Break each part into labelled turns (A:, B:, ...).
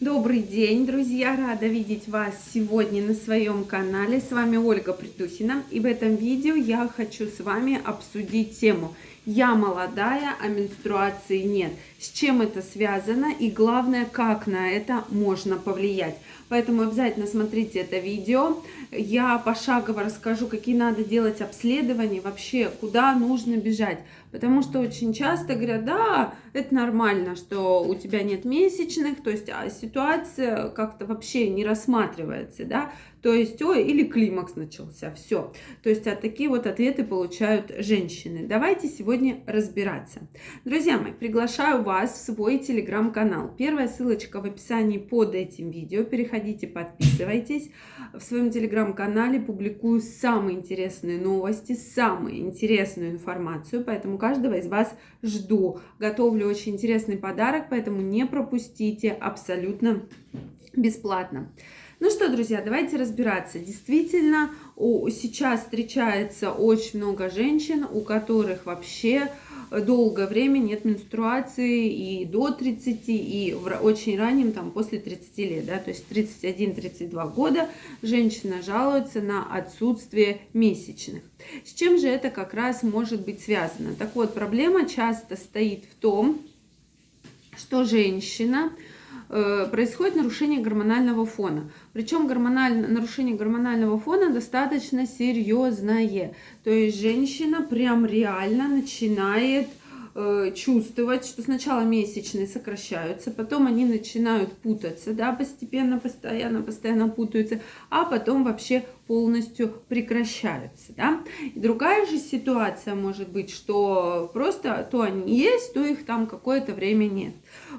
A: Добрый день, друзья! Рада видеть вас сегодня на своем канале. С вами Ольга Притухина. И в этом видео я хочу с вами обсудить тему «Я молодая, а менструации нет». С чем это связано и главное, как на это можно повлиять. Поэтому обязательно смотрите это видео. Я пошагово расскажу, какие надо делать обследования, вообще куда нужно бежать. Потому что очень часто говорят, да, это нормально, что у тебя нет месячных, то есть а ситуация как-то вообще не рассматривается, да, то есть, ой, или климакс начался, все. То есть, а такие вот ответы получают женщины. Давайте сегодня разбираться. Друзья мои, приглашаю вас в свой телеграм-канал. Первая ссылочка в описании под этим видео. Переходите, подписывайтесь. В своем телеграм-канале публикую самые интересные новости, самую интересную информацию, поэтому каждого из вас жду. Готовлю очень интересный подарок, поэтому не пропустите абсолютно бесплатно. Ну что, друзья, давайте разбираться. Действительно, сейчас встречается очень много женщин, у которых вообще долгое время нет менструации и до 30, и в очень раннем, там, после 30 лет, да, то есть 31-32 года женщина жалуется на отсутствие месячных. С чем же это как раз может быть связано? Так вот, проблема часто стоит в том, что женщина Э, происходит нарушение гормонального фона. Причем гормональ... нарушение гормонального фона достаточно серьезное. То есть женщина прям реально начинает э, чувствовать, что сначала месячные сокращаются, потом они начинают путаться, да, постепенно, постоянно, постоянно путаются, а потом вообще полностью прекращаются, да. И другая же ситуация может быть, что просто то они есть, то их там какое-то время нет.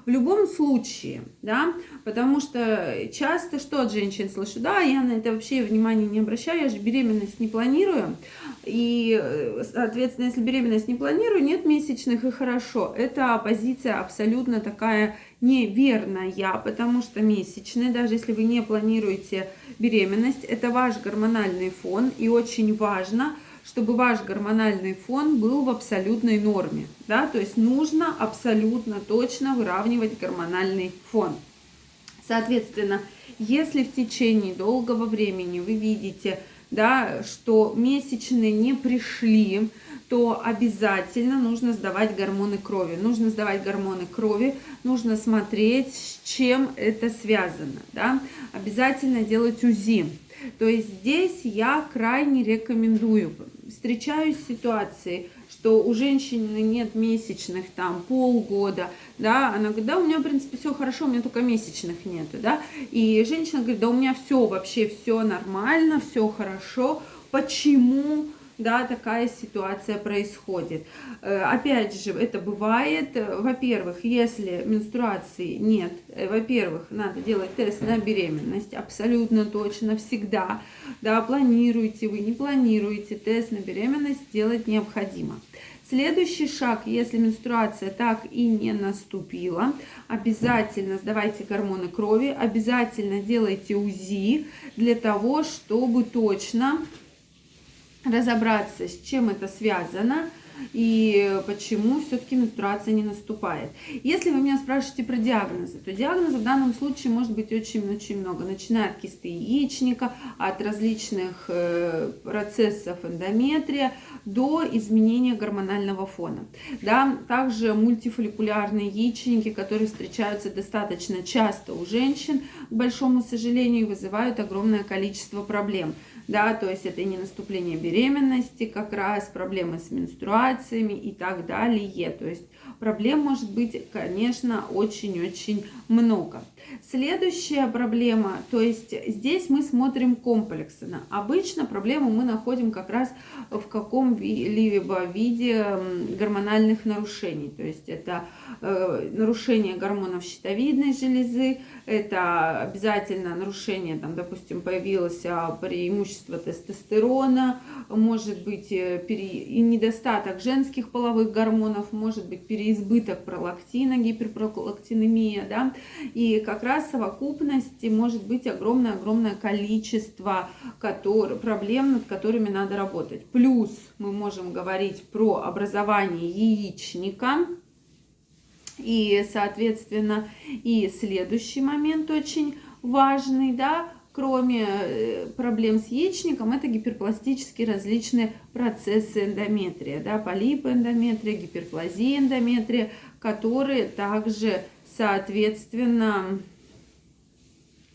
A: В любом случае, да, потому что часто что от женщин слышу, да, я на это вообще внимания не обращаю, я же беременность не планирую, и, соответственно, если беременность не планирую, нет месячных и хорошо. Это позиция абсолютно такая неверная, потому что месячные, даже если вы не планируете беременность, это ваш гормональный фон, и очень важно – чтобы ваш гормональный фон был в абсолютной норме. Да? То есть нужно абсолютно точно выравнивать гормональный фон. Соответственно, если в течение долгого времени вы видите, да, что месячные не пришли, то обязательно нужно сдавать гормоны крови. Нужно сдавать гормоны крови, нужно смотреть, с чем это связано. Да? Обязательно делать УЗИ. То есть здесь я крайне рекомендую встречаюсь с ситуацией, что у женщины нет месячных там полгода, да, она говорит, да, у меня, в принципе, все хорошо, у меня только месячных нету, да, и женщина говорит, да, у меня все вообще, все нормально, все хорошо, почему да, такая ситуация происходит. Э, опять же, это бывает, во-первых, если менструации нет, э, во-первых, надо делать тест на беременность, абсолютно точно, всегда, да, планируете вы, не планируете, тест на беременность делать необходимо. Следующий шаг, если менструация так и не наступила, обязательно сдавайте гормоны крови, обязательно делайте УЗИ для того, чтобы точно разобраться, с чем это связано и почему все-таки менструация не наступает. Если вы меня спрашиваете про диагнозы, то диагнозов в данном случае может быть очень-очень много, начиная от кисты яичника, от различных э, процессов эндометрия до изменения гормонального фона. Да, также мультифолликулярные яичники, которые встречаются достаточно часто у женщин, к большому сожалению, вызывают огромное количество проблем да, то есть это не наступление беременности, как раз проблемы с менструациями и так далее. То есть проблем может быть, конечно, очень-очень много. Следующая проблема, то есть здесь мы смотрим комплексно. Обычно проблему мы находим как раз в каком-либо виде гормональных нарушений. То есть это э, нарушение гормонов щитовидной железы, это обязательно нарушение, там, допустим, появилось а, преимущество тестостерона, может быть э, пере... недостаток женских половых гормонов, может быть переизбыток пролактина, гиперпролактинемия, да, и как раз совокупности может быть огромное-огромное количество который... проблем, над которыми надо работать. Плюс мы можем говорить про образование яичника, И, соответственно, и следующий момент очень важный, да, кроме э, проблем с яичником, это гиперпластические различные процессы эндометрия, да, полипы эндометрия, гиперплазия эндометрия, которые также, соответственно,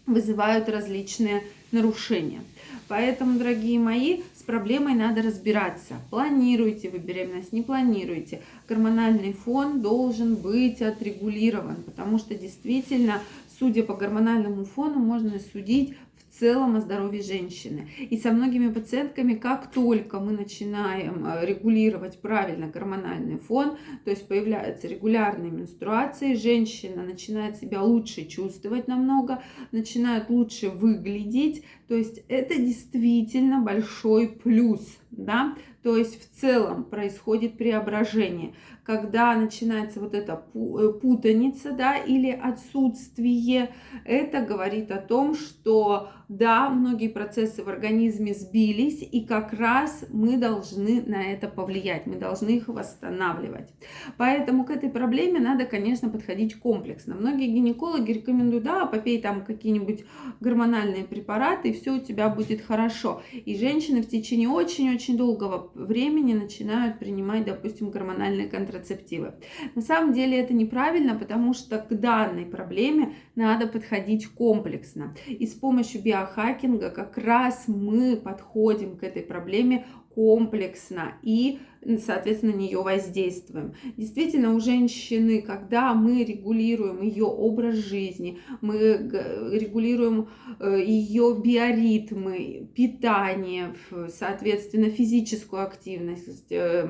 A: вызывают различные нарушения. Поэтому, дорогие мои, с проблемой надо разбираться. Планируете вы беременность, не планируете. Гормональный фон должен быть отрегулирован, потому что действительно, судя по гормональному фону, можно судить в целом о здоровье женщины. И со многими пациентками, как только мы начинаем э, регулировать правильно гормональный фон, то есть появляются регулярные менструации, женщина начинает себя лучше чувствовать намного, начинает лучше выглядеть, то есть это действительно большой плюс, да, то есть в целом происходит преображение, когда начинается вот эта э, путаница, да, или отсутствие, это говорит о том, что да, многие процессы в организме сбились, и как раз мы должны на это повлиять, мы должны их восстанавливать. Поэтому к этой проблеме надо, конечно, подходить комплексно. Многие гинекологи рекомендуют, да, попей там какие-нибудь гормональные препараты, и все у тебя будет хорошо. И женщины в течение очень-очень долгого времени начинают принимать, допустим, гормональные контрацептивы. На самом деле это неправильно, потому что к данной проблеме надо подходить комплексно. И с помощью биохакинга как раз мы подходим к этой проблеме комплексно и соответственно, на нее воздействуем. Действительно, у женщины, когда мы регулируем ее образ жизни, мы регулируем э, ее биоритмы, питание, соответственно, физическую активность, э,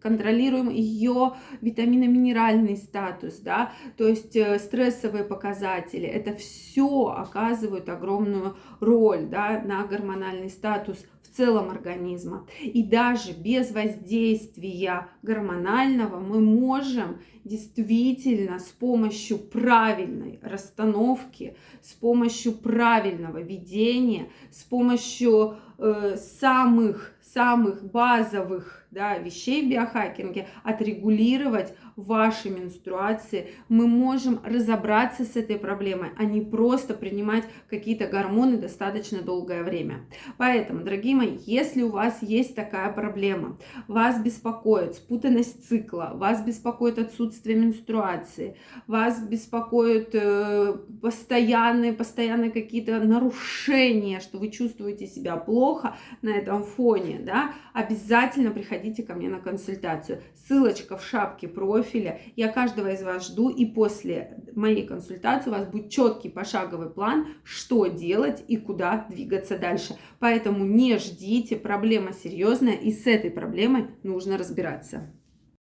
A: контролируем ее витаминно-минеральный статус, да, то есть э, стрессовые показатели, это все оказывают огромную роль, да, на гормональный статус в целом организма. И даже без воздействия гормонального мы можем действительно с помощью правильной расстановки, с помощью правильного ведения, с помощью э, самых самых базовых да, вещей в биохакинге, отрегулировать ваши менструации. Мы можем разобраться с этой проблемой, а не просто принимать какие-то гормоны достаточно долгое время. Поэтому, дорогие мои, если у вас есть такая проблема, вас беспокоит спутанность цикла, вас беспокоит отсутствие менструации, вас беспокоит э, постоянные, постоянные какие-то нарушения, что вы чувствуете себя плохо на этом фоне, да, обязательно приходите ко мне на консультацию. Ссылочка в шапке профиля. Я каждого из вас жду, и после моей консультации у вас будет четкий пошаговый план, что делать и куда двигаться дальше. Поэтому не ждите, проблема серьезная, и с этой проблемой нужно разбираться.